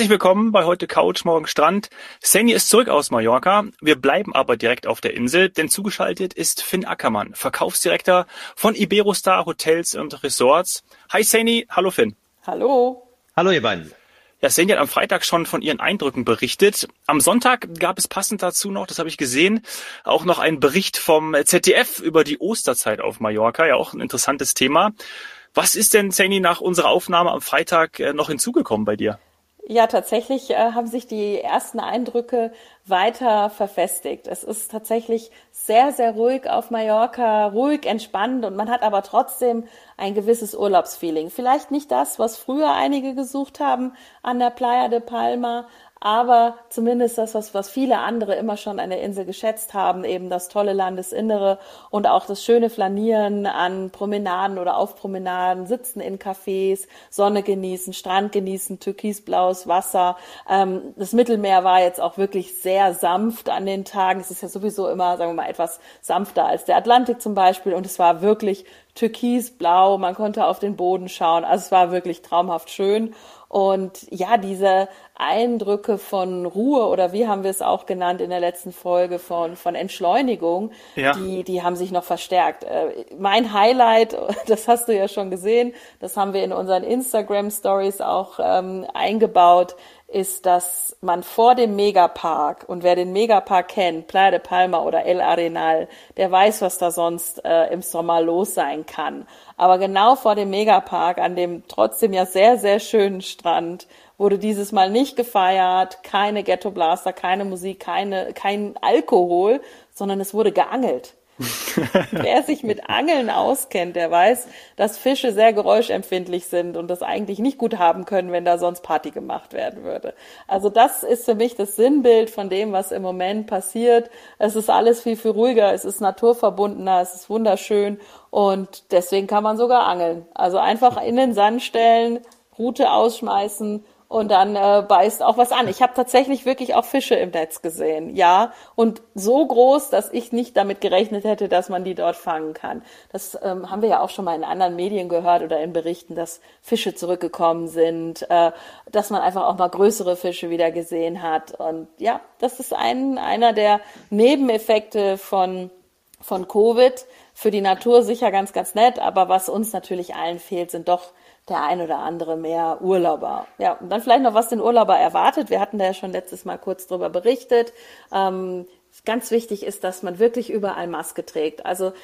Herzlich willkommen bei heute Couch, morgen Strand. Sani ist zurück aus Mallorca. Wir bleiben aber direkt auf der Insel, denn zugeschaltet ist Finn Ackermann, Verkaufsdirektor von Iberostar Hotels und Resorts. Hi Sani, hallo Finn. Hallo. Hallo ihr beiden. Ja, Sani hat am Freitag schon von ihren Eindrücken berichtet. Am Sonntag gab es passend dazu noch, das habe ich gesehen, auch noch einen Bericht vom ZDF über die Osterzeit auf Mallorca. Ja, auch ein interessantes Thema. Was ist denn, Sani, nach unserer Aufnahme am Freitag äh, noch hinzugekommen bei dir? Ja, tatsächlich äh, haben sich die ersten Eindrücke weiter verfestigt. Es ist tatsächlich sehr, sehr ruhig auf Mallorca, ruhig, entspannt und man hat aber trotzdem ein gewisses Urlaubsfeeling. Vielleicht nicht das, was früher einige gesucht haben an der Playa de Palma, aber zumindest das, was, was viele andere immer schon an der Insel geschätzt haben, eben das tolle Landesinnere und auch das schöne Flanieren an Promenaden oder auf Promenaden, Sitzen in Cafés, Sonne genießen, Strand genießen, türkisblaues Wasser. Ähm, das Mittelmeer war jetzt auch wirklich sehr sanft an den Tagen. Es ist ja sowieso immer, sagen wir mal, etwas sanfter als der Atlantik zum Beispiel und es war wirklich türkisblau, man konnte auf den Boden schauen. Also es war wirklich traumhaft schön. Und ja, diese Eindrücke von Ruhe oder wie haben wir es auch genannt in der letzten Folge von, von Entschleunigung, ja. die, die haben sich noch verstärkt. Äh, mein Highlight, das hast du ja schon gesehen, das haben wir in unseren Instagram Stories auch ähm, eingebaut, ist, dass man vor dem Megapark, und wer den Megapark kennt, Playa de Palma oder El Arenal, der weiß, was da sonst äh, im Sommer los sein kann. Aber genau vor dem Megapark, an dem trotzdem ja sehr, sehr schönen Strand, wurde dieses Mal nicht gefeiert, keine Ghetto Blaster, keine Musik, keine, kein Alkohol, sondern es wurde geangelt. Wer sich mit Angeln auskennt, der weiß, dass Fische sehr geräuschempfindlich sind und das eigentlich nicht gut haben können, wenn da sonst Party gemacht werden würde. Also das ist für mich das Sinnbild von dem, was im Moment passiert. Es ist alles viel, viel ruhiger, es ist naturverbundener, es ist wunderschön und deswegen kann man sogar angeln. Also einfach in den Sand stellen, Rute ausschmeißen und dann äh, beißt auch was an. Ich habe tatsächlich wirklich auch Fische im Netz gesehen, ja, und so groß, dass ich nicht damit gerechnet hätte, dass man die dort fangen kann. Das ähm, haben wir ja auch schon mal in anderen Medien gehört oder in Berichten, dass Fische zurückgekommen sind, äh, dass man einfach auch mal größere Fische wieder gesehen hat. Und ja, das ist ein einer der Nebeneffekte von von Covid. Für die Natur sicher ganz, ganz nett, aber was uns natürlich allen fehlt, sind doch der ein oder andere mehr Urlauber. Ja, und dann vielleicht noch, was den Urlauber erwartet. Wir hatten da ja schon letztes Mal kurz drüber berichtet. Ähm, ganz wichtig ist, dass man wirklich überall Maske trägt. Also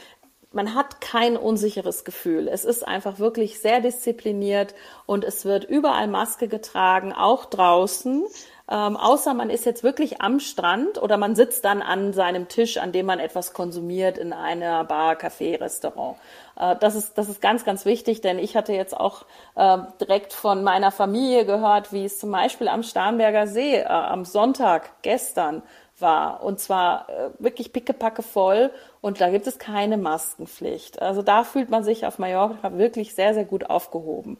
man hat kein unsicheres Gefühl. Es ist einfach wirklich sehr diszipliniert und es wird überall Maske getragen, auch draußen. Ähm, außer man ist jetzt wirklich am Strand oder man sitzt dann an seinem Tisch, an dem man etwas konsumiert in einer Bar, Café, Restaurant. Äh, das ist, das ist ganz, ganz wichtig, denn ich hatte jetzt auch äh, direkt von meiner Familie gehört, wie es zum Beispiel am Starnberger See äh, am Sonntag gestern war. Und zwar äh, wirklich pickepacke voll und da gibt es keine Maskenpflicht. Also da fühlt man sich auf Mallorca wirklich sehr, sehr gut aufgehoben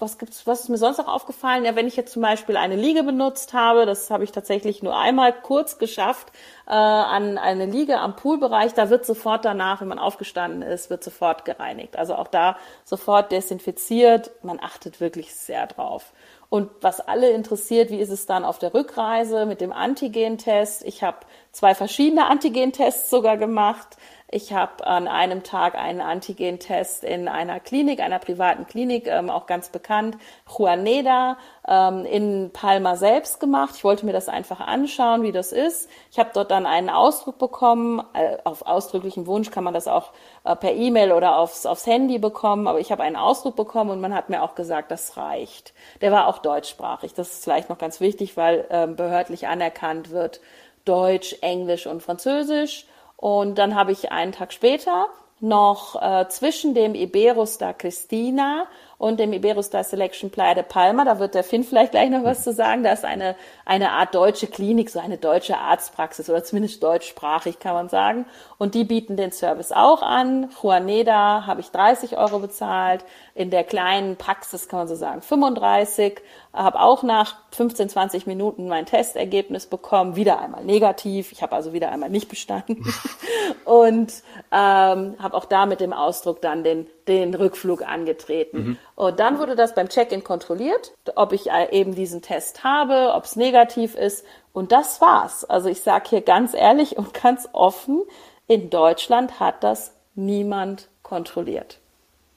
was gibt's, was ist mir sonst noch aufgefallen? Ja, wenn ich jetzt zum Beispiel eine Liege benutzt habe, das habe ich tatsächlich nur einmal kurz geschafft, äh, an eine Liege am Poolbereich, da wird sofort danach, wenn man aufgestanden ist, wird sofort gereinigt. Also auch da sofort desinfiziert. Man achtet wirklich sehr drauf. Und was alle interessiert, wie ist es dann auf der Rückreise mit dem Antigen-Test? Ich habe zwei verschiedene Antigen-Tests sogar gemacht. Ich habe an einem Tag einen Antigen-Test in einer Klinik, einer privaten Klinik, ähm, auch ganz bekannt, Juaneda, ähm, in Palma selbst gemacht. Ich wollte mir das einfach anschauen, wie das ist. Ich habe dort dann einen Ausdruck bekommen. Äh, auf ausdrücklichen Wunsch kann man das auch äh, per E-Mail oder aufs, aufs Handy bekommen. Aber ich habe einen Ausdruck bekommen und man hat mir auch gesagt, das reicht. Der war auch deutschsprachig. Das ist vielleicht noch ganz wichtig, weil äh, behördlich anerkannt wird Deutsch, Englisch und Französisch. Und dann habe ich einen Tag später noch äh, zwischen dem Iberostar Christina und dem Iberostar Selection Playa de Palma, da wird der Finn vielleicht gleich noch was zu sagen, da ist eine, eine Art deutsche Klinik, so eine deutsche Arztpraxis oder zumindest deutschsprachig kann man sagen. Und die bieten den Service auch an. Juaneda habe ich 30 Euro bezahlt, in der kleinen Praxis kann man so sagen 35, habe auch nach 15, 20 Minuten mein Testergebnis bekommen, wieder einmal negativ, ich habe also wieder einmal nicht bestanden und ähm, habe auch da mit dem Ausdruck dann den den Rückflug angetreten. Mhm. Und dann wurde das beim Check-in kontrolliert, ob ich äh, eben diesen Test habe, ob es negativ ist. Und das war's. Also ich sage hier ganz ehrlich und ganz offen, in Deutschland hat das niemand kontrolliert.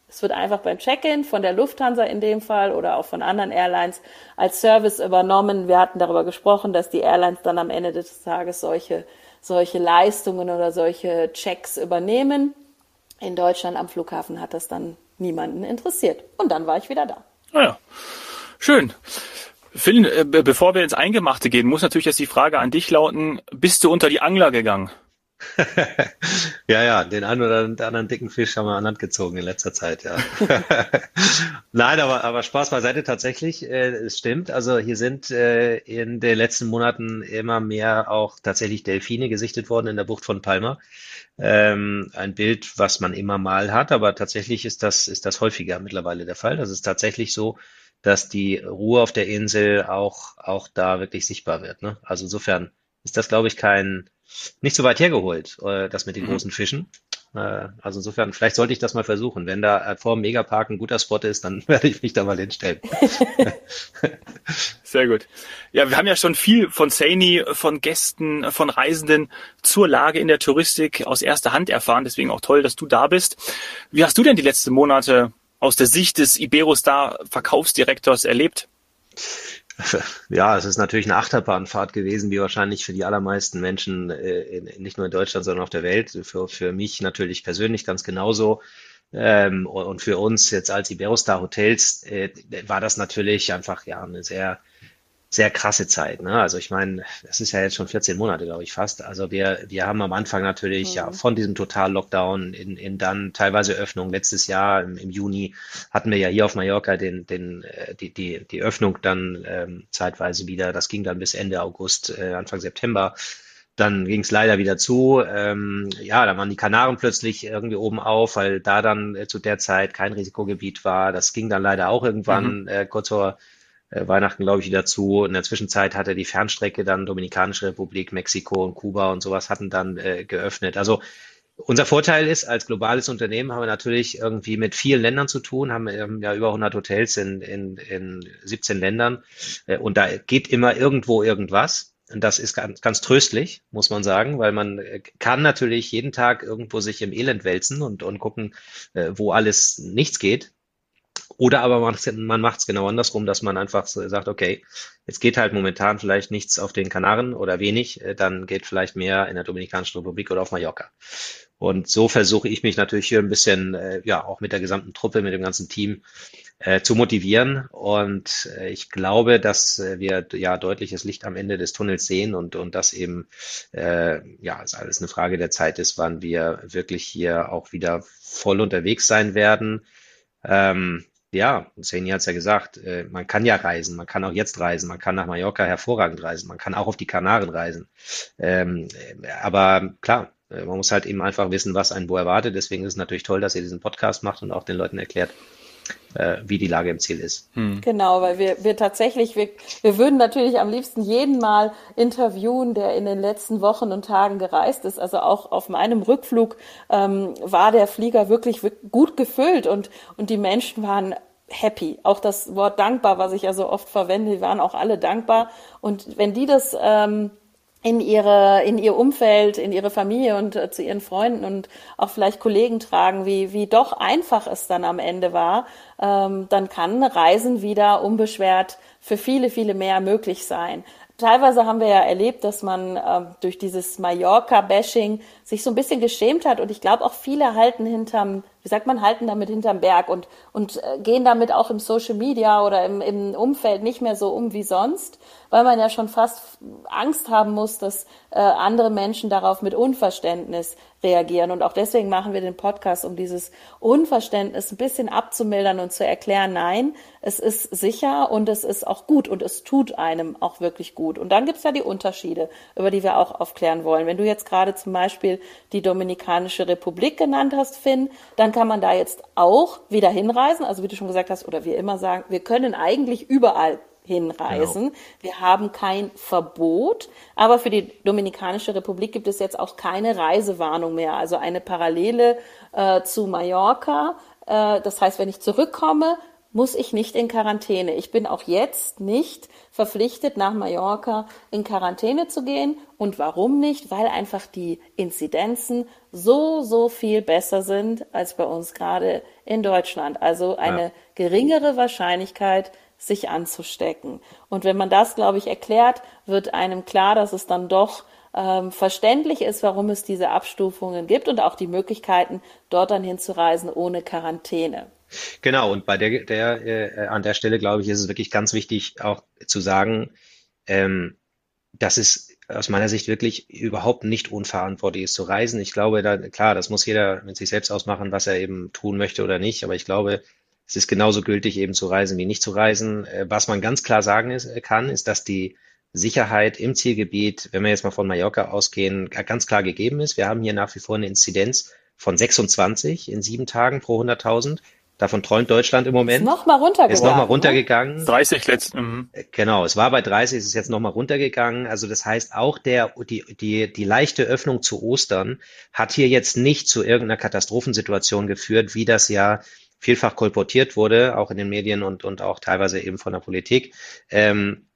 Es wird einfach beim Check-in von der Lufthansa in dem Fall oder auch von anderen Airlines als Service übernommen. Wir hatten darüber gesprochen, dass die Airlines dann am Ende des Tages solche, solche Leistungen oder solche Checks übernehmen. In Deutschland am Flughafen hat das dann niemanden interessiert. Und dann war ich wieder da. Ah schön. Phil, äh, bevor wir ins Eingemachte gehen, muss natürlich jetzt die Frage an dich lauten, bist du unter die Angler gegangen? ja, ja, den einen oder anderen dicken Fisch haben wir an Land gezogen in letzter Zeit, ja. Nein, aber, aber Spaß beiseite tatsächlich, äh, es stimmt. Also hier sind äh, in den letzten Monaten immer mehr auch tatsächlich Delfine gesichtet worden in der Bucht von Palma. Ähm, ein Bild, was man immer mal hat, aber tatsächlich ist das, ist das häufiger mittlerweile der Fall. Das ist tatsächlich so, dass die Ruhe auf der Insel auch, auch da wirklich sichtbar wird. Ne? Also insofern ist das, glaube ich, kein, nicht so weit hergeholt, äh, das mit den mhm. großen Fischen. Äh, also insofern, vielleicht sollte ich das mal versuchen. Wenn da vor dem Megapark ein guter Spot ist, dann werde ich mich da mal hinstellen. Sehr gut. Ja, wir haben ja schon viel von Saini, von Gästen, von Reisenden zur Lage in der Touristik aus erster Hand erfahren. Deswegen auch toll, dass du da bist. Wie hast du denn die letzten Monate aus der Sicht des Iberostar Verkaufsdirektors erlebt? Ja, es ist natürlich eine Achterbahnfahrt gewesen, wie wahrscheinlich für die allermeisten Menschen, äh, nicht nur in Deutschland, sondern auf der Welt. Für, für mich natürlich persönlich ganz genauso. Ähm, und für uns jetzt als Iberostar Hotels äh, war das natürlich einfach ja eine sehr sehr krasse Zeit. Ne? Also ich meine, das ist ja jetzt schon 14 Monate, glaube ich, fast. Also wir, wir haben am Anfang natürlich mhm. ja von diesem Total-Lockdown in, in dann teilweise Öffnung. Letztes Jahr im, im Juni hatten wir ja hier auf Mallorca den, den, äh, die, die, die Öffnung dann ähm, zeitweise wieder. Das ging dann bis Ende August, äh, Anfang September. Dann ging es leider wieder zu. Ähm, ja, da waren die Kanaren plötzlich irgendwie oben auf, weil da dann äh, zu der Zeit kein Risikogebiet war. Das ging dann leider auch irgendwann mhm. äh, kurz vor Weihnachten, glaube ich, wieder zu. In der Zwischenzeit hatte die Fernstrecke dann Dominikanische Republik, Mexiko und Kuba und sowas hatten dann äh, geöffnet. Also unser Vorteil ist, als globales Unternehmen haben wir natürlich irgendwie mit vielen Ländern zu tun, haben ja über 100 Hotels in, in, in 17 Ländern äh, und da geht immer irgendwo irgendwas. Und das ist ganz, ganz tröstlich, muss man sagen, weil man äh, kann natürlich jeden Tag irgendwo sich im Elend wälzen und, und gucken, äh, wo alles nichts geht. Oder aber man macht es genau andersrum, dass man einfach sagt, okay, jetzt geht halt momentan vielleicht nichts auf den Kanaren oder wenig, äh, dann geht vielleicht mehr in der Dominikanischen Republik oder auf Mallorca. Und so versuche ich mich natürlich hier ein bisschen, äh, ja, auch mit der gesamten Truppe, mit dem ganzen Team äh, zu motivieren. Und äh, ich glaube, dass äh, wir ja deutliches Licht am Ende des Tunnels sehen und, und das eben, äh, ja, es alles eine Frage der Zeit ist, wann wir wirklich hier auch wieder voll unterwegs sein werden. Ähm, ja, Saini hat es ja gesagt, äh, man kann ja reisen, man kann auch jetzt reisen, man kann nach Mallorca hervorragend reisen, man kann auch auf die Kanaren reisen. Ähm, äh, aber klar, äh, man muss halt eben einfach wissen, was einen wo erwartet. Deswegen ist es natürlich toll, dass ihr diesen Podcast macht und auch den Leuten erklärt, äh, wie die Lage im Ziel ist. Hm. Genau, weil wir, wir tatsächlich, wir, wir würden natürlich am liebsten jeden mal interviewen, der in den letzten Wochen und Tagen gereist ist. Also auch auf meinem Rückflug ähm, war der Flieger wirklich gut gefüllt und, und die Menschen waren happy. Auch das Wort dankbar, was ich ja so oft verwende, die waren auch alle dankbar. Und wenn die das ähm, in ihre in ihr Umfeld, in ihre Familie und äh, zu ihren Freunden und auch vielleicht Kollegen tragen, wie wie doch einfach es dann am Ende war, ähm, dann kann Reisen wieder unbeschwert für viele viele mehr möglich sein. Teilweise haben wir ja erlebt, dass man äh, durch dieses Mallorca-Bashing sich so ein bisschen geschämt hat und ich glaube auch viele halten hinterm wie sagt man, halten damit hinterm Berg und, und äh, gehen damit auch im Social Media oder im, im Umfeld nicht mehr so um wie sonst, weil man ja schon fast Angst haben muss, dass äh, andere Menschen darauf mit Unverständnis reagieren. Und auch deswegen machen wir den Podcast, um dieses Unverständnis ein bisschen abzumildern und zu erklären, nein, es ist sicher und es ist auch gut und es tut einem auch wirklich gut. Und dann gibt's ja die Unterschiede, über die wir auch aufklären wollen. Wenn du jetzt gerade zum Beispiel die Dominikanische Republik genannt hast, Finn, dann kann man da jetzt auch wieder hinreisen. Also wie du schon gesagt hast, oder wir immer sagen, wir können eigentlich überall hinreisen. Genau. Wir haben kein Verbot, aber für die Dominikanische Republik gibt es jetzt auch keine Reisewarnung mehr. Also eine Parallele äh, zu Mallorca Äh, das heißt, wenn ich zurückkomme, muss ich nicht in Quarantäne. Ich bin auch jetzt nicht verpflichtet, nach Mallorca in Quarantäne zu gehen. Und warum nicht? Weil einfach die Inzidenzen so, so viel besser sind als bei uns gerade in Deutschland. Also eine ja. geringere Wahrscheinlichkeit, sich anzustecken. Und wenn man das, glaube ich, erklärt, wird einem klar, dass es dann doch ähm, verständlich ist, warum es diese Abstufungen gibt und auch die Möglichkeiten, dort dann hinzureisen ohne Quarantäne. Genau, und bei der, der äh, an der Stelle, glaube ich, ist es wirklich ganz wichtig, auch zu sagen, ähm, dass es aus meiner Sicht wirklich überhaupt nicht unverantwortlich ist zu reisen. Ich glaube, da, klar, das muss jeder mit sich selbst ausmachen, was er eben tun möchte oder nicht, aber ich glaube, es ist genauso gültig, eben zu reisen wie nicht zu reisen. Äh, was man ganz klar sagen ist, kann, ist, dass die Sicherheit im Zielgebiet, wenn wir jetzt mal von Mallorca ausgehen, ganz klar gegeben ist. Wir haben hier nach wie vor eine Inzidenz von 26 in sieben Tagen pro 100.000. Davon träumt Deutschland im Moment. Ist nochmal runtergegangen. Ist nochmal runtergegangen. 30 letzten. Mhm. Genau, es war bei 30, ist es jetzt nochmal runtergegangen. Also das heißt, auch der, die, die, die leichte Öffnung zu Ostern hat hier jetzt nicht zu irgendeiner Katastrophensituation geführt, wie das ja vielfach kolportiert wurde, auch in den Medien und, und auch teilweise eben von der Politik. Ähm,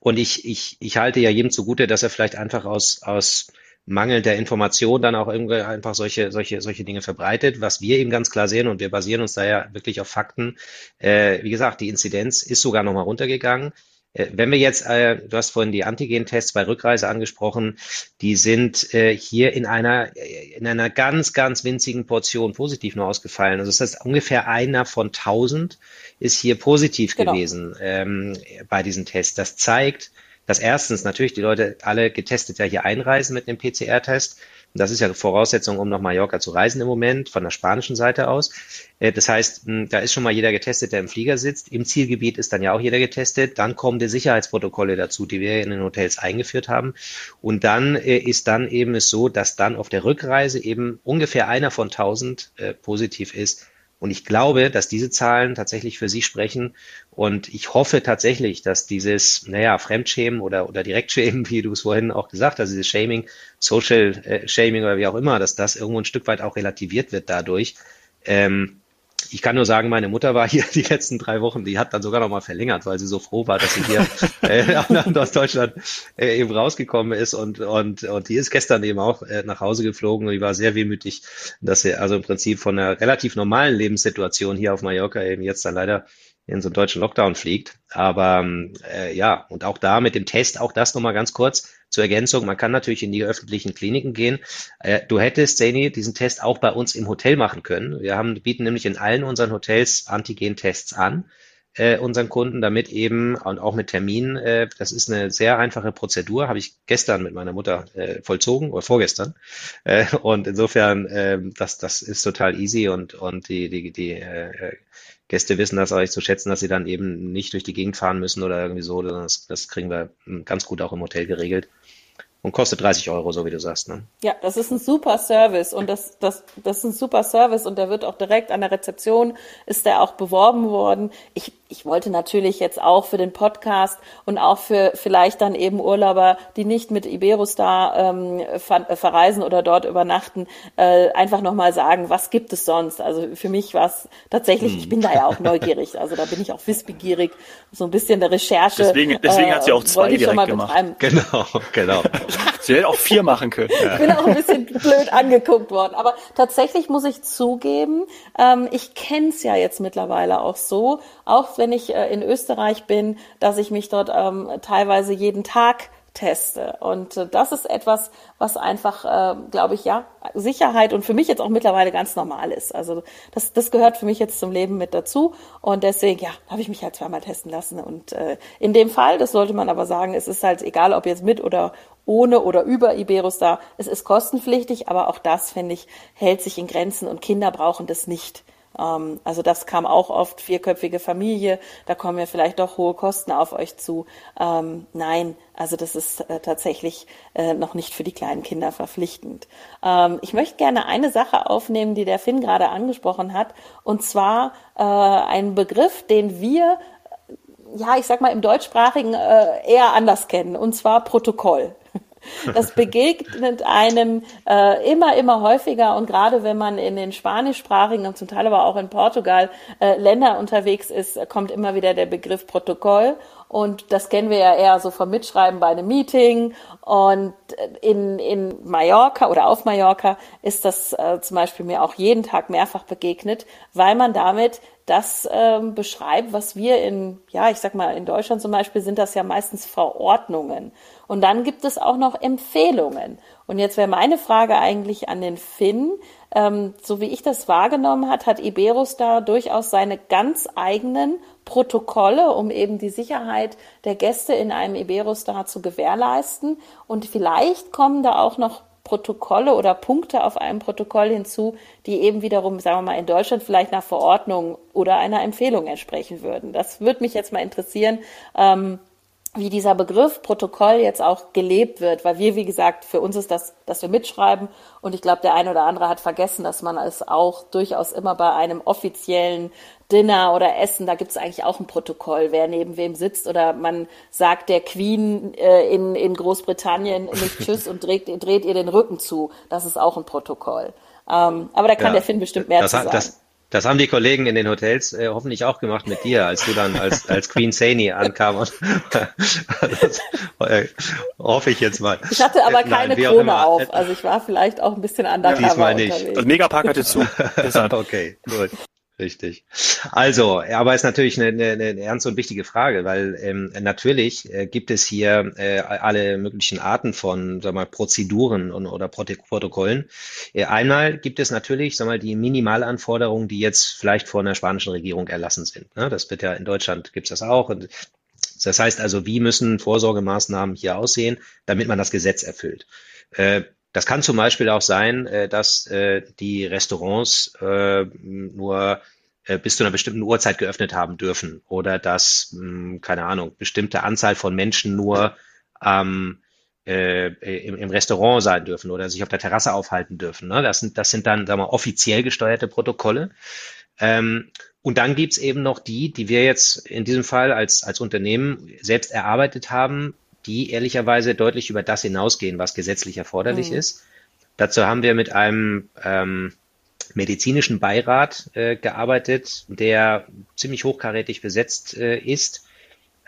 und ich, ich, ich halte ja jedem zugute, dass er vielleicht einfach aus, aus Mangel der Information dann auch irgendwie einfach solche, solche, solche Dinge verbreitet. Was wir eben ganz klar sehen und wir basieren uns da ja wirklich auf Fakten. Äh, wie gesagt, die Inzidenz ist sogar nochmal runtergegangen. Äh, wenn wir jetzt, äh, du hast vorhin die Antigen-Tests bei Rückreise angesprochen, die sind äh, hier in einer, in einer ganz, ganz winzigen Portion positiv nur ausgefallen. Also das heißt, ungefähr einer von 1000 ist hier positiv genau. gewesen ähm, bei diesen Tests. Das zeigt, dass erstens natürlich die Leute alle getestet ja hier einreisen mit dem PCR-Test. Das ist ja Voraussetzung, um nach Mallorca zu reisen im Moment, von der spanischen Seite aus. Äh, das heißt, hm, da ist schon mal jeder getestet, der im Flieger sitzt. Im Zielgebiet ist dann ja auch jeder getestet. Dann kommen die Sicherheitsprotokolle dazu, die wir in den Hotels eingeführt haben. Und dann äh, ist dann eben es so, dass dann auf der Rückreise eben ungefähr einer von 1000 äh, positiv ist und ich glaube, dass diese Zahlen tatsächlich für sie sprechen. Und ich hoffe tatsächlich, dass dieses, naja, Fremdschämen oder, oder Direktschämen, wie du es vorhin auch gesagt hast, dieses Shaming, Social äh, Shaming oder wie auch immer, dass das irgendwo ein Stück weit auch relativiert wird dadurch. Ähm, ich kann nur sagen, meine Mutter war hier die letzten drei Wochen, die hat dann sogar noch mal verlängert, weil sie so froh war, dass sie hier äh, aus Deutschland äh, eben rausgekommen ist und, und, und die ist gestern eben auch äh, nach Hause geflogen und die war sehr wehmütig, dass sie also im Prinzip von einer relativ normalen Lebenssituation hier auf Mallorca eben jetzt dann leider in so einen deutschen Lockdown fliegt. Aber äh, ja, und auch da mit dem Test, auch das nochmal ganz kurz zur Ergänzung. Man kann natürlich in die öffentlichen Kliniken gehen. Äh, du hättest, Zeni, diesen Test auch bei uns im Hotel machen können. Wir haben, bieten nämlich in allen unseren Hotels Antigen-Tests an äh, unseren Kunden, damit eben und auch mit Terminen, äh, das ist eine sehr einfache Prozedur, habe ich gestern mit meiner Mutter äh, vollzogen oder vorgestern. Äh, und insofern, äh, das, das ist total easy und, und die, die, die äh, Gäste wissen das auch zu schätzen, dass sie dann eben nicht durch die Gegend fahren müssen oder irgendwie so. Das, das kriegen wir ganz gut auch im Hotel geregelt und kostet 30 Euro, so wie du sagst. Ne? Ja, das ist ein super Service und das, das, das ist ein super Service und der wird auch direkt an der Rezeption, ist der auch beworben worden. Ich, ich wollte natürlich jetzt auch für den Podcast und auch für vielleicht dann eben Urlauber, die nicht mit Iberostar ähm, ver äh, verreisen oder dort übernachten, äh, einfach nochmal sagen, was gibt es sonst? Also für mich war es tatsächlich, hm. ich bin da ja auch neugierig, also da bin ich auch wissbegierig, so ein bisschen der Recherche. Deswegen, deswegen äh, hat sie auch zwei direkt gemacht. Betreiben. Genau, genau. Sie hätte auch vier machen können. Ich bin auch ein bisschen blöd angeguckt worden. Aber tatsächlich muss ich zugeben, ähm, ich kenne es ja jetzt mittlerweile auch so, auch wenn ich äh, in Österreich bin, dass ich mich dort ähm, teilweise jeden Tag teste. Und äh, das ist etwas, was einfach, äh, glaube ich, ja, Sicherheit und für mich jetzt auch mittlerweile ganz normal ist. Also das, das gehört für mich jetzt zum Leben mit dazu. Und deswegen, ja, habe ich mich halt zweimal testen lassen. Und äh, in dem Fall, das sollte man aber sagen, es ist halt egal, ob jetzt mit oder ohne oder über Iberostar. Es ist kostenpflichtig, aber auch das, finde ich, hält sich in Grenzen und Kinder brauchen das nicht. Ähm, also das kam auch oft, vierköpfige Familie, da kommen ja vielleicht doch hohe Kosten auf euch zu. Ähm, nein, also das ist äh, tatsächlich äh, noch nicht für die kleinen Kinder verpflichtend. Ähm, ich möchte gerne eine Sache aufnehmen, die der Finn gerade angesprochen hat, und zwar äh, einen Begriff, den wir ja, ich sag mal, im deutschsprachigen eher anders kennen, und zwar Protokoll. Das begegnet einem äh, immer, immer häufiger. Und gerade wenn man in den spanischsprachigen und zum Teil aber auch in Portugal äh, Länder unterwegs ist, kommt immer wieder der Begriff Protokoll und das kennen wir ja eher so vom Mitschreiben bei einem Meeting. Und in, in Mallorca oder auf Mallorca ist das äh, zum Beispiel mir auch jeden Tag mehrfach begegnet, weil man damit das ähm, beschreibt, was wir in, ja, ich sag mal, in Deutschland zum Beispiel sind das ja meistens Verordnungen. Und dann gibt es auch noch Empfehlungen. Und jetzt wäre meine Frage eigentlich an den Finn. Ähm, so wie ich das wahrgenommen hat, hat Iberus da durchaus seine ganz eigenen Protokolle, um eben die Sicherheit der Gäste in einem Iberostar zu gewährleisten. Und vielleicht kommen da auch noch Protokolle oder Punkte auf einem Protokoll hinzu, die eben wiederum, sagen wir mal, in Deutschland vielleicht nach Verordnung oder einer Empfehlung entsprechen würden. Das würde mich jetzt mal interessieren. Ähm, wie dieser Begriff Protokoll jetzt auch gelebt wird, weil wir, wie gesagt, für uns ist das, dass wir mitschreiben und ich glaube, der eine oder andere hat vergessen, dass man es auch durchaus immer bei einem offiziellen Dinner oder Essen, da gibt es eigentlich auch ein Protokoll, wer neben wem sitzt oder man sagt der Queen äh, in, in Großbritannien nicht Tschüss und dreht, dreht ihr den Rücken zu. Das ist auch ein Protokoll. Ähm, aber da kann ja, der Finn bestimmt mehr das, zu sagen. Das, das haben die Kollegen in den Hotels äh, hoffentlich auch gemacht mit dir, als du dann als, als Queen Saini ankam. Und, das, äh, hoffe ich jetzt mal. Ich hatte aber keine Nein, Krone auf, also ich war vielleicht auch ein bisschen undercover Diesmal nicht. unterwegs. Das Megapark hatte zu. okay, gut. Richtig. Also, aber ist natürlich eine, eine, eine ernste und wichtige Frage, weil ähm, natürlich äh, gibt es hier äh, alle möglichen Arten von sag mal, Prozeduren und, oder Protokollen. Äh, einmal gibt es natürlich sag mal, die Minimalanforderungen, die jetzt vielleicht von der spanischen Regierung erlassen sind. Ne? Das wird ja in Deutschland gibt es das auch. Und das heißt also, wie müssen Vorsorgemaßnahmen hier aussehen, damit man das Gesetz erfüllt? Das kann zum Beispiel auch sein, äh, dass äh, die Restaurants äh, nur bis zu einer bestimmten Uhrzeit geöffnet haben dürfen oder dass, hm, keine Ahnung, bestimmte Anzahl von Menschen nur ähm, äh, im, im, Restaurant sein dürfen oder sich auf der Terrasse aufhalten dürfen. Ne? Das, sind, das sind dann sagen wir, offiziell gesteuerte Protokolle. Ähm, und dann gibt's eben noch die, die wir jetzt in diesem Fall als, als Unternehmen selbst erarbeitet haben, die ehrlicherweise deutlich über das hinausgehen, was gesetzlich erforderlich mhm. ist. Dazu haben wir mit einem ähm, medizinischen Beirat äh, gearbeitet, der ziemlich hochkarätig besetzt äh, ist.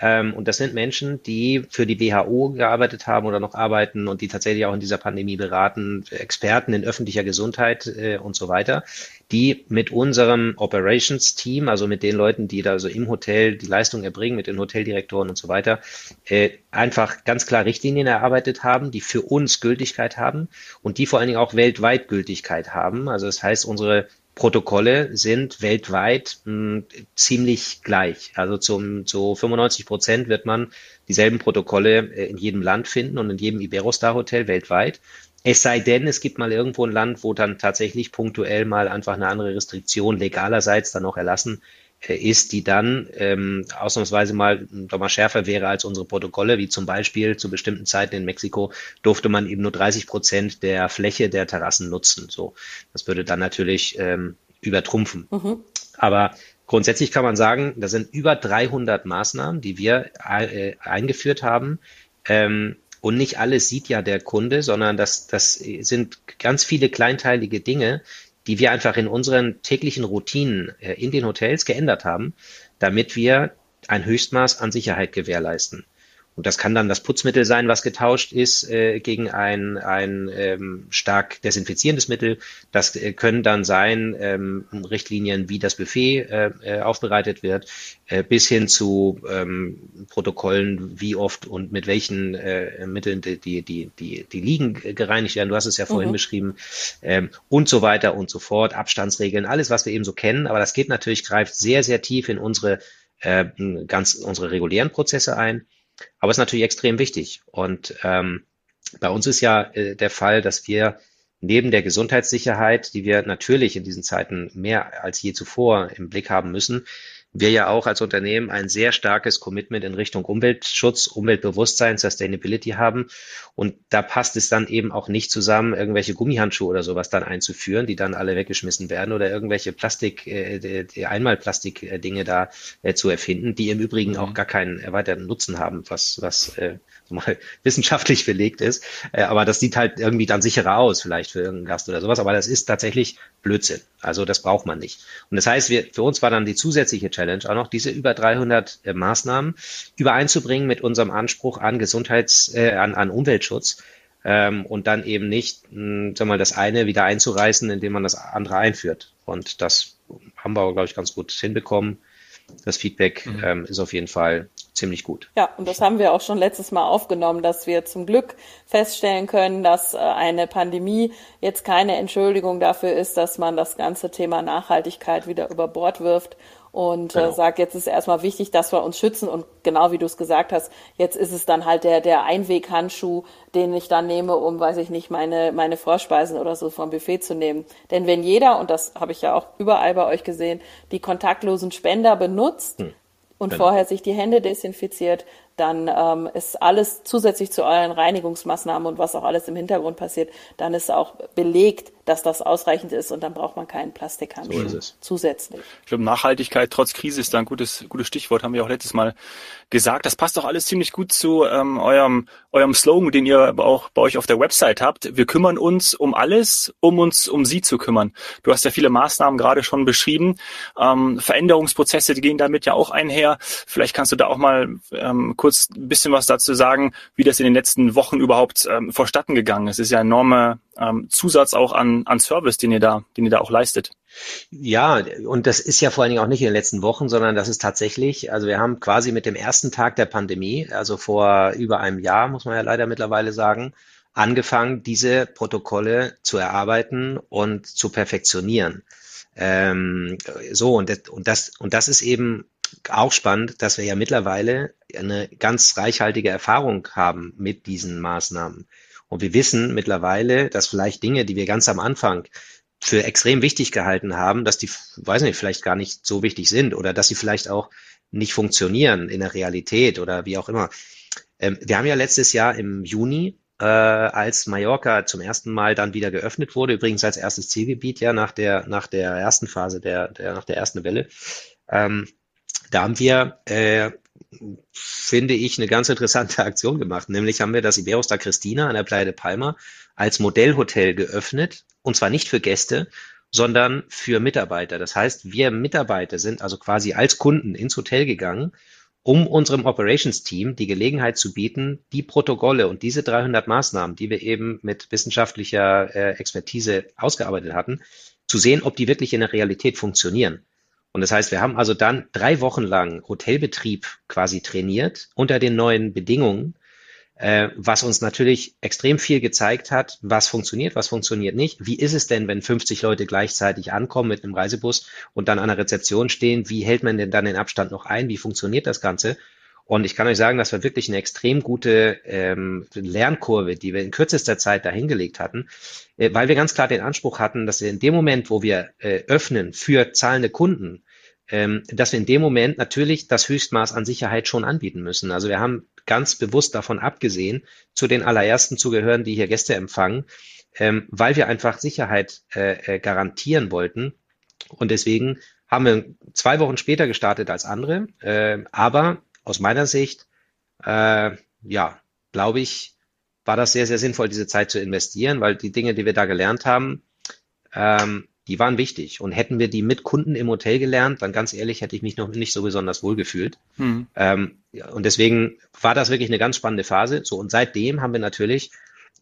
Ähm, und das sind Menschen, die für die WHO gearbeitet haben oder noch arbeiten und die tatsächlich auch in dieser Pandemie beraten, Experten in öffentlicher Gesundheit äh, und so weiter, die mit unserem Operations-Team, also mit den Leuten, die da so im Hotel die Leistung erbringen, mit den Hoteldirektoren und so weiter, äh, einfach ganz klar Richtlinien erarbeitet haben, die für uns Gültigkeit haben und die vor allen Dingen auch weltweit Gültigkeit haben. Also das heißt, unsere Protokolle sind weltweit mh, hm, ziemlich gleich. Also zum, zu 95 Prozent wird man dieselben Protokolle äh, in jedem Land finden und in jedem Iberostar-Hotel weltweit. Es sei denn, es gibt mal irgendwo ein Land, wo dann tatsächlich punktuell mal einfach eine andere Restriktion legalerseits dann noch erlassen ist, die dann ähm, ausnahmsweise mal doch mal schärfer wäre als unsere Protokolle, wie zum Beispiel zu bestimmten Zeiten in Mexiko durfte man eben nur 30 Prozent der Fläche der Terrassen nutzen. So, das würde dann natürlich ähm, übertrumpfen. Mhm. Aber grundsätzlich kann man sagen, da sind über 300 Maßnahmen, die wir äh, eingeführt haben. Ähm, und nicht alles sieht ja der Kunde, sondern das, das sind ganz viele kleinteilige Dinge, die wir einfach in unseren täglichen Routinen äh, in den Hotels geändert haben, damit wir ein Höchstmaß an Sicherheit gewährleisten. Und das kann dann das Putzmittel sein, was getauscht ist äh, gegen ein, ein ähm, stark desinfizierendes Mittel. Das äh, können dann sein ähm, Richtlinien, wie das Buffet äh, äh, aufbereitet wird, äh, bis hin zu ähm, Protokollen, wie oft und mit welchen äh, Mitteln die, die, die, die, die Liegen gereinigt werden. Du hast es ja vorhin mhm. beschrieben. Ähm, und so weiter und so fort. Abstandsregeln, alles, was wir eben so kennen. Aber das geht natürlich, greift sehr, sehr tief in unsere äh, ganz unsere regulären Prozesse ein. Aber es ist natürlich extrem wichtig. Und ähm, bei uns ist ja äh, der Fall, dass wir neben der Gesundheitssicherheit, die wir natürlich in diesen Zeiten mehr als je zuvor im Blick haben müssen, wir ja auch als Unternehmen ein sehr starkes Commitment in Richtung Umweltschutz, Umweltbewusstsein, Sustainability haben. Und da passt es dann eben auch nicht zusammen, irgendwelche Gummihandschuhe oder sowas dann einzuführen, die dann alle weggeschmissen werden oder irgendwelche Plastik, äh, Einmalplastik-Dinge da äh, zu erfinden, die im Übrigen mhm. auch gar keinen erweiterten Nutzen haben, was, was äh, mal wissenschaftlich belegt ist. Äh, aber das sieht halt irgendwie dann sicherer aus, vielleicht für irgendeinen Gast oder sowas. Aber das ist tatsächlich Blödsinn. Also das braucht man nicht. Und das heißt, wir, für uns war dann die zusätzliche Challenge auch noch, diese über 300 äh, Maßnahmen übereinzubringen mit unserem Anspruch an Gesundheits, äh, an, an Umweltschutz. Ähm, und dann eben nicht, mh, hm, sag mal, das eine wieder einzureißen, indem man das andere einführt. Und das haben wir, glaube ich, ganz gut hinbekommen. Das Feedback mhm. ähm, ist auf jeden Fall ziemlich gut. Ja, und das haben wir auch schon letztes Mal aufgenommen, dass wir zum Glück feststellen können, dass äh, eine Pandemie jetzt keine Entschuldigung dafür ist, dass man das ganze Thema Nachhaltigkeit wieder über Bord wirft und äh, genau. äh, sagt, jetzt ist erstmal wichtig, dass wir uns schützen und genau wie du es gesagt hast, jetzt ist es dann halt der, der Einweghandschuh, den ich dann nehme, um, weiß ich nicht, meine, meine Vorspeisen oder so vom Buffet zu nehmen. Denn wenn jeder, und das habe ich ja auch überall bei euch gesehen, die kontaktlosen Spender benutzt, hm und genau. vorher sich die Hände desinfiziert, dann ähm, ist alles zusätzlich zu euren Reinigungsmaßnahmen und was auch alles im Hintergrund passiert, dann ist auch belegt, dass das ausreichend ist und dann braucht man keinen Plastikhandschuh so zusätzlich. Ich glaube, Nachhaltigkeit trotz Krise ist da ein gutes, gutes Stichwort, haben wir auch letztes Mal gesagt. Das passt doch alles ziemlich gut zu ähm, eurem, eurem Slogan, den ihr auch bei euch auf der Website habt. Wir kümmern uns um alles, um uns um sie zu kümmern. Du hast ja viele Maßnahmen gerade schon beschrieben. Ähm, Veränderungsprozesse, die gehen damit ja auch einher. Vielleicht kannst du da auch mal ähm, kurz ein bisschen was dazu sagen, wie das in den letzten Wochen überhaupt ähm, vorstatten gegangen ist. Es ist ja enorme ähm, Zusatz auch an, an Service, den ihr da, den ihr da auch leistet. Ja, und das ist ja vor allen Dingen auch nicht in den letzten Wochen, sondern das ist tatsächlich, also wir haben quasi mit dem ersten Tag der Pandemie, also vor über einem Jahr, muss man ja leider mittlerweile sagen, angefangen, diese Protokolle zu erarbeiten und zu perfektionieren. Ähm, so, und das, und, das, und das ist eben auch spannend, dass wir ja mittlerweile eine ganz reichhaltige Erfahrung haben mit diesen Maßnahmen. Und wir wissen mittlerweile, dass vielleicht Dinge, die wir ganz am Anfang für extrem wichtig gehalten haben, dass die, weiß nicht, vielleicht gar nicht so wichtig sind oder dass sie vielleicht auch nicht funktionieren in der Realität oder wie auch immer. Ähm, wir haben ja letztes Jahr im Juni, äh, als Mallorca zum ersten Mal dann wieder geöffnet wurde, übrigens als erstes Zielgebiet, ja, nach der, nach der ersten Phase, der, der, nach der ersten Welle, ähm, da haben wir äh, finde ich, eine ganz interessante Aktion gemacht. Nämlich haben wir das Iberos da Cristina an der Playa de Palma als Modellhotel geöffnet. Und zwar nicht für Gäste, sondern für Mitarbeiter. Das heißt, wir Mitarbeiter sind also quasi als Kunden ins Hotel gegangen, um unserem Operations-Team die Gelegenheit zu bieten, die Protokolle und diese 300 Maßnahmen, die wir eben mit wissenschaftlicher äh, Expertise ausgearbeitet hatten, zu sehen, ob die wirklich in der Realität funktionieren. Und das heißt, wir haben also dann drei Wochen lang Hotelbetrieb quasi trainiert unter den neuen Bedingungen, äh, was uns natürlich extrem viel gezeigt hat, was funktioniert, was funktioniert nicht. Wie ist es denn, wenn 50 Leute gleichzeitig ankommen mit einem Reisebus und dann an der Rezeption stehen? Wie hält man denn dann den Abstand noch ein? Wie funktioniert das Ganze? Und ich kann euch sagen, das war wirklich eine extrem gute ähm, Lernkurve, die wir in kürzester Zeit dahingelegt hatten, äh, weil wir ganz klar den Anspruch hatten, dass in dem Moment, wo wir äh, öffnen für zahlende Kunden, ähm, dass wir in dem Moment natürlich das Höchstmaß an Sicherheit schon anbieten müssen. Also wir haben ganz bewusst davon abgesehen, zu den allerersten zu gehören, die hier Gäste empfangen, ähm, weil wir einfach Sicherheit äh, äh garantieren wollten. Und deswegen haben wir zwei Wochen später gestartet als andere, äh, aber aus meiner Sicht, äh, ja, glaube ich, war das sehr, sehr sinnvoll, diese Zeit zu investieren, weil die Dinge, die wir da gelernt haben, ähm, die waren wichtig. Und hätten wir die mit Kunden im Hotel gelernt, dann ganz ehrlich, hätte ich mich noch nicht so besonders wohl gefühlt. Hm. Ähm, und deswegen war das wirklich eine ganz spannende Phase. So, und seitdem haben wir natürlich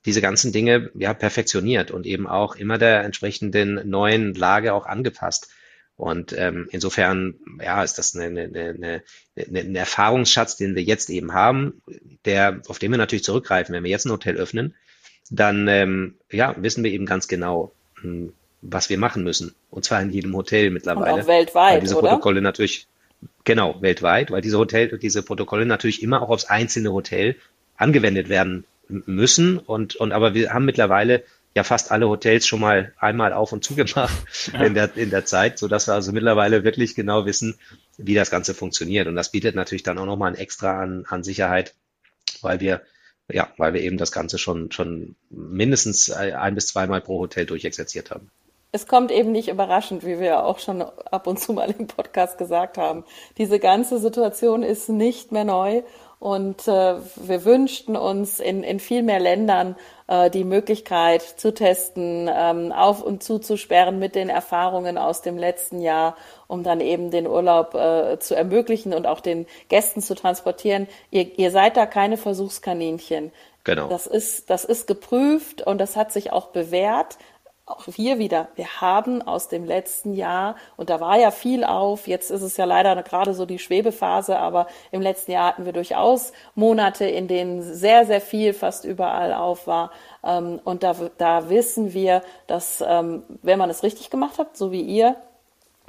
diese ganzen Dinge ja perfektioniert und eben auch immer der entsprechenden neuen Lage auch angepasst. Und ähm, insofern, ja, ist das eine, eine, eine, eine, ein Erfahrungsschatz, den wir jetzt eben haben, der, auf den wir natürlich zurückgreifen. Wenn wir jetzt ein Hotel öffnen, dann ähm, ja, wissen wir eben ganz genau, hm, was wir machen müssen. Und zwar in jedem Hotel mittlerweile. Und auch weltweit, weil diese oder? Protokolle natürlich, genau, weltweit, weil diese Hotel, diese Protokolle natürlich immer auch aufs einzelne Hotel angewendet werden müssen. Und, und aber wir haben mittlerweile ja fast alle Hotels schon mal einmal auf und zugemacht ja. in der, in der Zeit, so dass wir also mittlerweile wirklich genau wissen, wie das Ganze funktioniert. Und das bietet natürlich dann auch nochmal ein Extra an, an Sicherheit, weil wir ja, weil wir eben das Ganze schon, schon mindestens ein bis zweimal pro Hotel durchexerziert haben. Es kommt eben nicht überraschend, wie wir ja auch schon ab und zu mal im Podcast gesagt haben. Diese ganze Situation ist nicht mehr neu und äh, wir wünschten uns in, in viel mehr Ländern äh, die Möglichkeit zu testen, ähm, auf und zuzusperren mit den Erfahrungen aus dem letzten Jahr, um dann eben den Urlaub äh, zu ermöglichen und auch den Gästen zu transportieren. Ihr, ihr seid da keine Versuchskaninchen. Genau. Das ist, das ist geprüft und das hat sich auch bewährt auch hier wieder, wir haben aus dem letzten Jahr, und da war ja viel auf, jetzt ist es ja leider gerade so die Schwebephase, aber im letzten Jahr hatten wir durchaus Monate, in denen sehr, sehr viel fast überall auf war. Ähm, und da, da wissen wir, dass, ähm, wenn man es richtig gemacht hat, so wie ihr,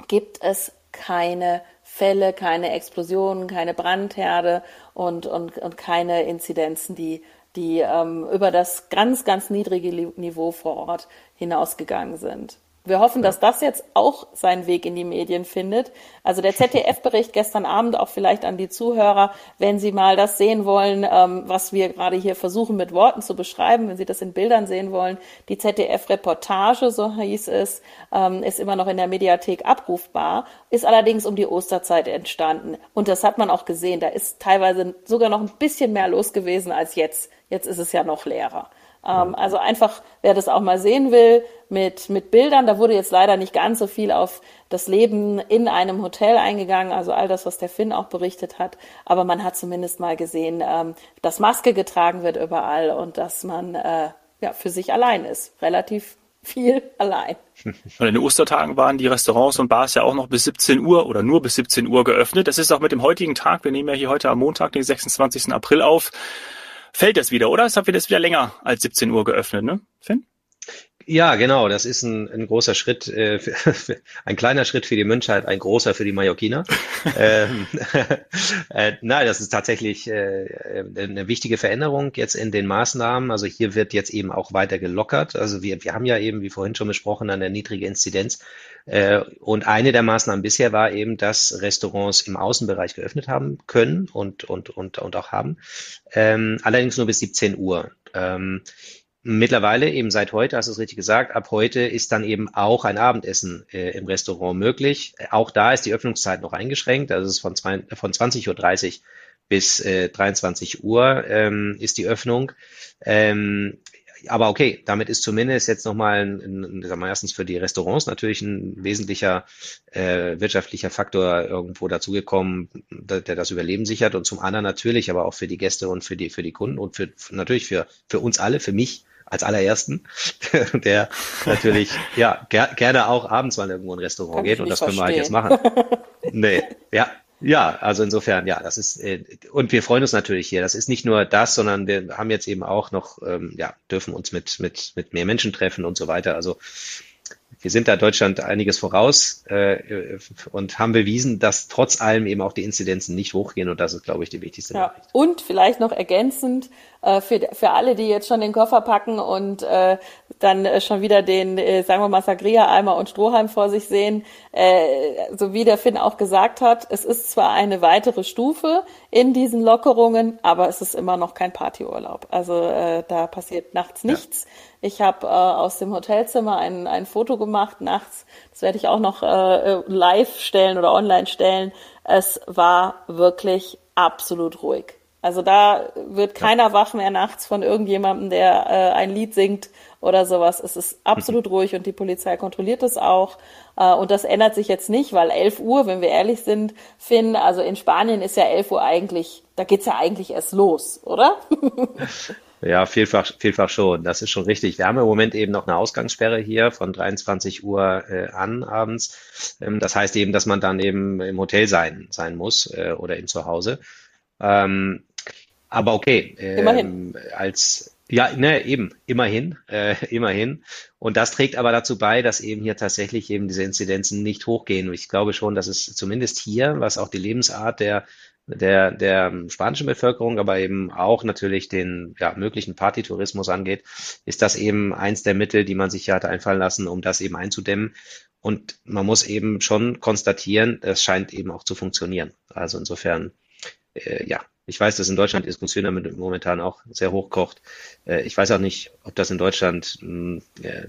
gibt es keine Fälle, keine Explosionen, keine Brandherde und, und, und keine Inzidenzen, die die ähm, über das ganz, ganz niedrige Niveau vor Ort hinausgegangen sind. Wir hoffen, dass das jetzt auch seinen Weg in die Medien findet. Also der ZDF-Bericht gestern Abend auch vielleicht an die Zuhörer, wenn Sie mal das sehen wollen, ähm, was wir gerade hier versuchen mit Worten zu beschreiben, wenn Sie das in Bildern sehen wollen. Die ZDF-Reportage, so hieß es, ähm, ist immer noch in der Mediathek abrufbar, ist allerdings um die Osterzeit entstanden. Und das hat man auch gesehen. Da ist teilweise sogar noch ein bisschen mehr los gewesen als jetzt. Jetzt ist es ja noch leerer. Ähm, also einfach, wer das auch mal sehen will, mit, mit Bildern, da wurde jetzt leider nicht ganz so viel auf das Leben in einem Hotel eingegangen, also all das, was der Finn auch berichtet hat. Aber man hat zumindest mal gesehen, ähm, dass Maske getragen wird überall und dass man äh, ja, für sich allein ist. Relativ viel allein. Und in den Ostertagen waren die Restaurants und Bars ja auch noch bis 17 Uhr oder nur bis 17 Uhr geöffnet. Das ist auch mit dem heutigen Tag, wir nehmen ja hier heute am Montag, den 26. April auf, fällt das wieder, oder? Es hat wieder länger als 17 Uhr geöffnet, ne, Finn? Ja, genau. Das ist ein, ein großer Schritt, äh, für, ein kleiner Schritt für die Menschheit, ein großer für die Mallorquiner. ähm, äh, nein, das ist tatsächlich äh, eine wichtige Veränderung jetzt in den Maßnahmen. Also hier wird jetzt eben auch weiter gelockert. Also wir, wir haben ja eben, wie vorhin schon besprochen, eine niedrige Inzidenz. Äh, und eine der Maßnahmen bisher war eben, dass Restaurants im Außenbereich geöffnet haben können und, und, und, und auch haben. Ähm, allerdings nur bis 17 Uhr. Ähm, Mittlerweile, eben seit heute, hast du es richtig gesagt, ab heute ist dann eben auch ein Abendessen äh, im Restaurant möglich. Auch da ist die Öffnungszeit noch eingeschränkt, also es ist von, von 20.30 Uhr bis äh, 23 Uhr ähm, ist die Öffnung. Ähm, aber okay, damit ist zumindest jetzt nochmal, ein, ein, sagen wir erstens für die Restaurants natürlich ein wesentlicher äh, wirtschaftlicher Faktor irgendwo dazugekommen, der, der das Überleben sichert und zum anderen natürlich aber auch für die Gäste und für die für die Kunden und für natürlich für für uns alle, für mich als allerersten, der natürlich ja ger gerne auch abends mal irgendwo in ein Restaurant Kann geht und das können wir halt jetzt machen. nee, ja, ja, also insofern, ja, das ist äh, und wir freuen uns natürlich hier. Das ist nicht nur das, sondern wir haben jetzt eben auch noch, ähm, ja, dürfen uns mit mit mit mehr Menschen treffen und so weiter. Also wir sind da Deutschland einiges voraus äh, und haben bewiesen, dass trotz allem eben auch die Inzidenzen nicht hochgehen und das ist, glaube ich, die wichtigste ja. Nachricht. Und vielleicht noch ergänzend äh, für, für alle, die jetzt schon den Koffer packen und äh, dann äh, schon wieder den, äh, sagen wir mal, Sagria-Eimer und Strohhalm vor sich sehen, äh, so wie der Finn auch gesagt hat, es ist zwar eine weitere Stufe in diesen Lockerungen, aber es ist immer noch kein Partyurlaub. Also äh, da passiert nachts nichts. Ja. Ich habe äh, aus dem Hotelzimmer ein, ein Foto gemacht nachts. Das werde ich auch noch äh, live stellen oder online stellen. Es war wirklich absolut ruhig. Also da wird keiner wach mehr nachts von irgendjemandem, der äh, ein Lied singt oder sowas. Es ist absolut ruhig und die Polizei kontrolliert es auch. Äh, und das ändert sich jetzt nicht, weil 11 Uhr, wenn wir ehrlich sind, Finn, also in Spanien ist ja 11 Uhr eigentlich, da geht's ja eigentlich erst los, oder? Ja, vielfach, vielfach schon. Das ist schon richtig. Wir haben im Moment eben noch eine Ausgangssperre hier von 23 Uhr äh, an abends. Ähm, das heißt eben, dass man dann eben im Hotel sein, sein muss äh, oder eben zu Hause. Ähm, aber okay, ähm, immerhin. als ja, ne, eben, immerhin, äh, immerhin. Und das trägt aber dazu bei, dass eben hier tatsächlich eben diese Inzidenzen nicht hochgehen. Und ich glaube schon, dass es zumindest hier, was auch die Lebensart der der, der spanischen Bevölkerung, aber eben auch natürlich den ja, möglichen Partytourismus angeht, ist das eben eins der Mittel, die man sich hier hatte einfallen lassen, um das eben einzudämmen. Und man muss eben schon konstatieren, es scheint eben auch zu funktionieren. Also insofern, äh, ja, ich weiß, dass in Deutschland die Diskussion damit momentan auch sehr hoch kocht. Äh, ich weiß auch nicht, ob das in Deutschland mh, äh,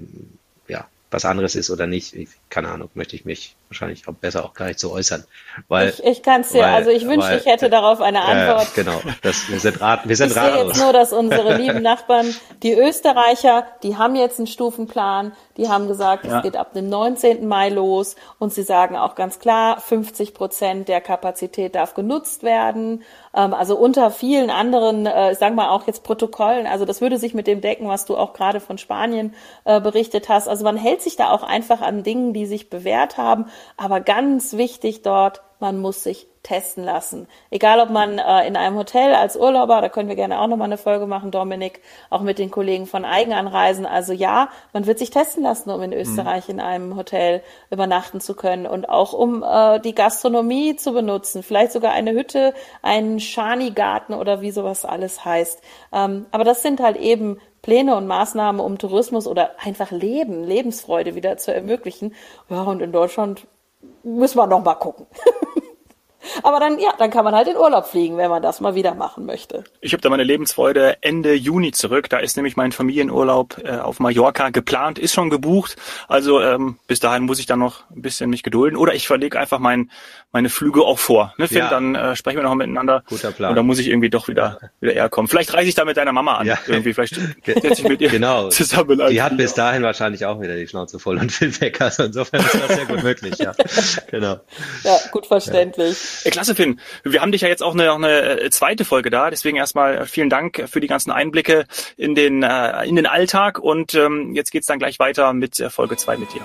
ja, was anderes ist oder nicht. Ich, keine Ahnung, möchte ich mich wahrscheinlich auch besser auch gar nicht so äußern. Weil, ich ich kann es dir, also ich wünschte, ich hätte darauf eine Antwort. Äh, genau, das, wir sind, rat, wir sind ich ratlos. sehe jetzt nur, dass unsere lieben Nachbarn, die Österreicher, die haben jetzt einen Stufenplan, die haben gesagt, ja. es geht ab dem 19. Mai los und sie sagen auch ganz klar, 50 Prozent der Kapazität darf genutzt werden. Ähm, also unter vielen anderen, äh, sagen wir auch jetzt Protokollen, also das würde sich mit dem decken, was du auch gerade von Spanien äh, berichtet hast. Also man hält sich da auch einfach an Dingen, die sich bewährt haben. Aber ganz wichtig dort, man muss sich testen lassen. Egal, ob man äh, in einem Hotel als Urlauber, da können wir gerne auch nochmal eine Folge machen, Dominik, auch mit den Kollegen von Eigenanreisen. Also ja, man wird sich testen lassen, um in mhm. Österreich in einem Hotel übernachten zu können und auch um äh, die Gastronomie zu benutzen. Vielleicht sogar eine Hütte, einen Schani-Garten oder wie sowas alles heißt. Ähm, aber das sind halt eben Pläne und Maßnahmen, um Tourismus oder einfach Leben, Lebensfreude wieder zu ermöglichen. Ja, und in Deutschland müssen wir noch mal gucken. Aber dann, ja, dann kann man halt in Urlaub fliegen, wenn man das mal wieder machen möchte. Ich habe da meine Lebensfreude Ende Juni zurück. Da ist nämlich mein Familienurlaub äh, auf Mallorca geplant, ist schon gebucht. Also ähm, bis dahin muss ich dann noch ein bisschen mich gedulden. Oder ich verlege einfach mein, meine Flüge auch vor. Ne, Finn, ja. dann äh, sprechen wir noch miteinander. Guter Plan. Und dann muss ich irgendwie doch wieder, wieder eher kommen. Vielleicht reise ich da mit deiner Mama an. Ja. Irgendwie, vielleicht setze ich mit ihr genau. zusammen. Die hat bis dahin wahrscheinlich auch wieder die Schnauze voll und will weg. Also insofern ist das sehr gut möglich, ja. genau. Ja, gut verständlich. Ja. Klasse, Finn. Wir haben dich ja jetzt auch eine, eine äh, zweite Folge da. Deswegen erstmal vielen Dank für die ganzen Einblicke in den, äh, in den Alltag. Und ähm, jetzt geht's dann gleich weiter mit Folge zwei mit dir.